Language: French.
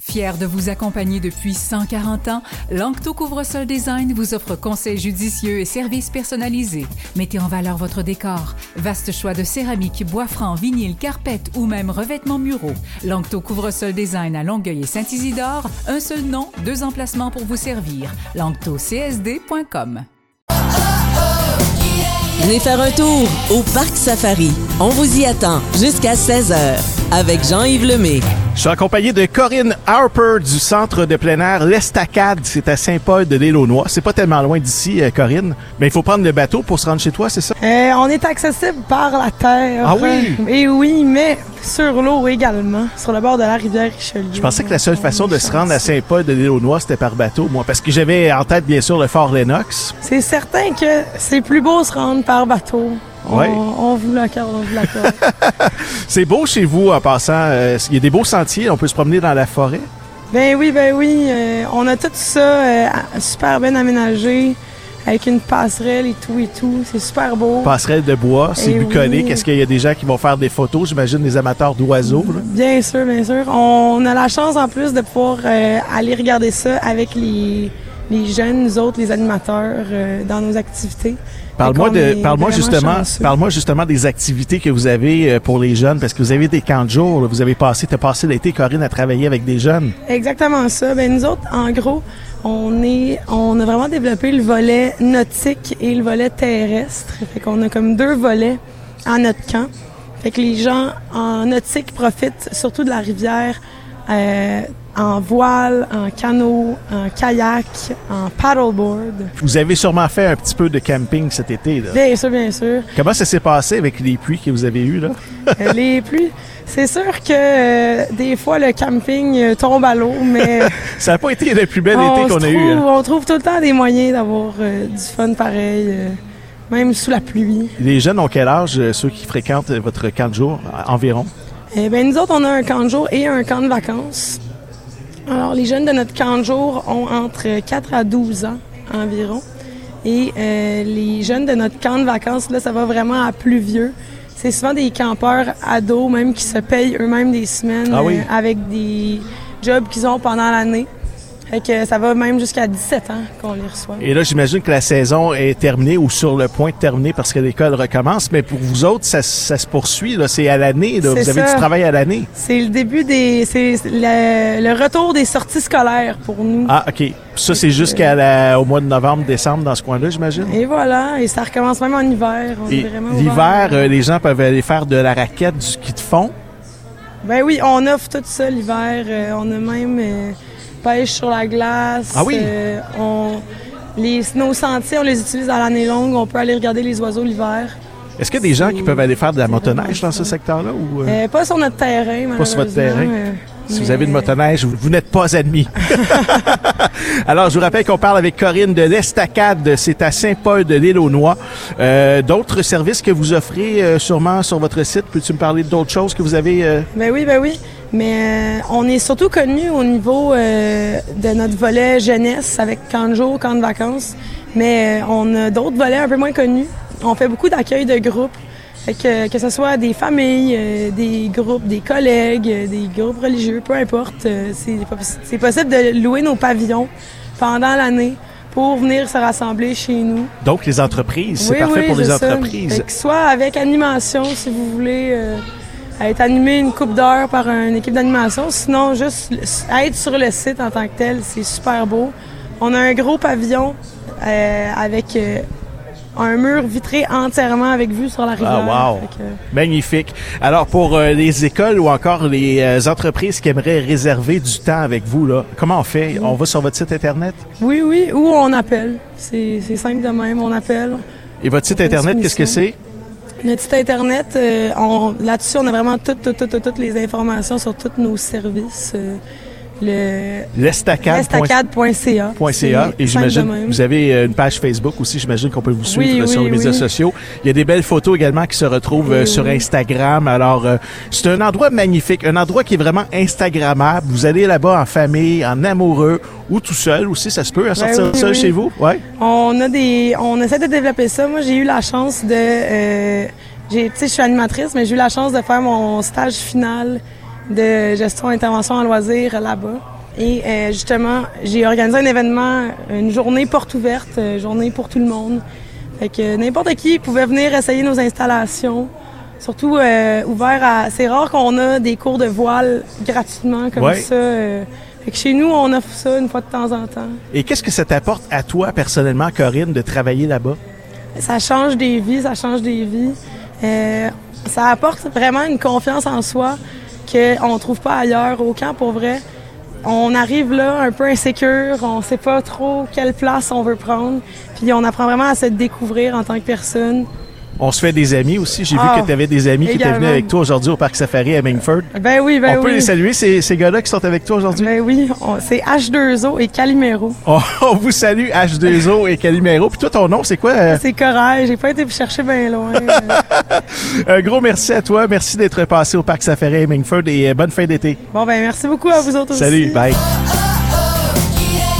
Fier de vous accompagner depuis 140 ans, Lancto Couvre-sol Design vous offre conseils judicieux et services personnalisés. Mettez en valeur votre décor. Vaste choix de céramique, bois franc, vinyle, carpette ou même revêtements muraux. Lancto Couvre-sol Design à Longueuil et Saint-Isidore. Un seul nom, deux emplacements pour vous servir. LanctoCSD.com. Venez faire un tour au Parc Safari. On vous y attend jusqu'à 16h avec Jean-Yves Lemay. Je suis accompagné de Corinne Harper du centre de plein air L'Estacade. C'est à Saint-Paul de l'Île-aux-Noix. C'est pas tellement loin d'ici, euh, Corinne. Mais il faut prendre le bateau pour se rendre chez toi, c'est ça? Euh, on est accessible par la terre. Ah oui? Et oui, mais sur l'eau également, sur le bord de la rivière Richelieu. Je pensais que la seule façon de se rendre à Saint-Paul de l'Île-aux-Noix, c'était par bateau, moi, parce que j'avais en tête, bien sûr, le fort Lennox. C'est certain que c'est plus beau se rendre par bateau. Ouais. On, on vous l'accorde, on vous l'accorde. C'est beau chez vous, en passant. Euh, Il y a des beaux sentiers. On peut se promener dans la forêt. ben oui, ben oui. euh, on a tout ça euh, super bien aménagé, avec une passerelle et tout et tout. C'est super beau. Passerelle de bois, c'est Eh bucolique. oui. Est-ce qu'il y a des gens qui vont faire des photos? J'imagine des amateurs d'oiseaux. là? Bien sûr, bien sûr. On a la chance en plus de pouvoir euh, aller regarder ça avec les, les jeunes, nous autres, les animateurs, euh, dans nos activités. Parle-moi de, parle-moi justement, parle-moi justement des activités que vous avez euh, pour les jeunes, parce que vous avez des camps de jour. là. Vous avez passé, t'as passé l'été, Corinne, à travailler avec des jeunes. Exactement ça. Ben nous autres, en gros, on est, on a vraiment développé le volet nautique et le volet terrestre. Fait qu'on a comme deux volets à notre camp. Fait que les gens en nautique profitent surtout de la rivière euh, en voile, en canot, en kayak, en paddleboard. Vous avez sûrement fait un petit peu de camping cet été. Là. Bien sûr, bien sûr. Comment ça s'est passé avec les pluies que vous avez eues? Là? Euh, les pluies, c'est sûr que euh, des fois le camping tombe à l'eau, mais Ça n'a pas été le plus bel été qu'on a eu. hein. on trouve tout le temps des moyens d'avoir euh, du fun pareil, euh, même sous la pluie. Les jeunes ont quel âge, ceux qui fréquentent votre camp de jour, environ? Eh ben nous autres, on a un camp de jour et un camp de vacances. Alors, les jeunes de notre camp de jour ont entre 4 à 12 ans environ. Et euh, les jeunes de notre camp de vacances, là, ça va vraiment à plus vieux. C'est souvent des campeurs ados, même qui se payent eux-mêmes des semaines Ah oui? euh, avec des jobs qu'ils ont pendant l'année. Fait que ça va même jusqu'à 17 ans qu'on les reçoit. Et là, j'imagine que la saison est terminée ou sur le point de terminer parce que l'école recommence. Mais pour vous autres, ça, ça se poursuit. là. C'est à l'année. Vous avez du travail à l'année. C'est le début des... C'est le, le retour des sorties scolaires pour nous. Ah, OK. Ça, c'est jusqu'à la- au mois de novembre, décembre, dans ce coin-là, j'imagine? Et voilà, et ça recommence même en hiver. L'hiver, euh, les gens peuvent aller faire de la raquette, du ski de fond? Ben oui, on offre tout ça l'hiver. Euh, on a même euh, pêche sur la glace. Ah oui? Euh, on, les, nos sentiers, on les utilise à l'année longue. On peut aller regarder les oiseaux l'hiver. Est-ce qu'il y a des gens qui peuvent aller faire de la motoneige dans ce secteur-là? Ou, euh, Euh, pas sur notre terrain, Pas sur votre terrain. si vous avez une motoneige, vous, vous n'êtes pas admis. Alors, je vous rappelle qu'on parle avec Corinne de l'Estacade. C'est à Saint-Paul de l'Île-aux-Noix. Euh, d'autres services que vous offrez euh, sûrement sur votre site. Peux-tu me parler d'autres choses que vous avez? euh, Ben oui, ben oui. Mais euh, on est surtout connu au niveau euh, de notre volet jeunesse avec camp de jour, camp de vacances. Mais euh, on a d'autres volets un peu moins connus. On fait beaucoup d'accueil de groupes. Que, que ce soit des familles, euh, des groupes, des collègues, euh, des groupes religieux, peu importe. euh, c'est possi- c'est possible de louer nos pavillons pendant l'année pour venir se rassembler chez nous. donc, les entreprises. C'est Oui, parfait oui, pour les ça. entreprises. Fait que soit avec animation, si vous voulez euh, être animé une coupe d'heure par une équipe d'animation, sinon juste être sur le site en tant que tel, c'est super beau. On a un gros pavillon euh, avec euh, un mur vitré entièrement avec vue sur la rivière. Ah, wow. Que- Magnifique. Alors, pour euh, les écoles ou encore les euh, entreprises qui aimeraient réserver du temps avec vous, là, comment on fait? On va sur votre site Internet? oui, oui, ou on appelle. C'est simple de même, on appelle. Et votre site Internet, qu'est-ce que c'est? Notre site internet, euh, là-dessus, on a vraiment toutes, toutes les informations sur tous nos services. euh, le L'estacade. estacade.ca. .ca. C'est Et j'imagine, vous avez euh, une page Facebook aussi, j'imagine qu'on peut vous suivre Oui, euh, sur oui, les médias oui. sociaux. Il y a des belles photos également qui se retrouvent euh, sur. Instagram. Alors, c'est un endroit magnifique, un endroit qui est vraiment Instagrammable. Vous allez là-bas en famille, en amoureux ou tout seul aussi, ça se peut, à sortir oui, seul chez vous? Ouais. On a des, on essaie de développer ça. Moi, j'ai eu la chance de, euh, j'ai, tu sais, je suis animatrice, mais j'ai eu la chance de faire mon stage final de gestion d'intervention en loisirs là-bas. Et euh, justement, j'ai organisé un événement, une journée porte ouverte, une journée pour tout le monde. Fait que n'importe qui pouvait venir essayer nos installations. Surtout euh, ouvert à. C'est rare qu'on a des cours de voile gratuitement comme Ouais. ça. euh. Fait que chez nous, on offre ça une fois de temps en temps. Et qu'est-ce que ça t'apporte à toi personnellement, Corinne, de travailler là-bas? Ça change des vies, ça change des vies. Euh, ça apporte vraiment une confiance en soi qu'on ne trouve pas ailleurs au camp pour vrai. On arrive là un peu insécure, on sait pas trop quelle place on veut prendre, puis on apprend vraiment à se découvrir en tant que personne. On se fait des amis aussi. J'ai Ah, vu que tu avais des amis qui étaient venus avec toi aujourd'hui au Parc Safari à Mingford. Ben oui, ben on peut oui. les saluer, ces, ces gars-là qui sont avec toi aujourd'hui? Ben oui, on- c'est H2O et Calimero. On, on vous salue, H2O et Calimero. Puis toi, ton nom, c'est quoi? Euh, C'est correct, j'ai pas été chercher bien loin. Un gros merci à toi. Merci d'être passé au Parc Safari à Mingford et euh, bonne fin d'été. bon ben merci beaucoup à vous autres aussi. Salut, bye.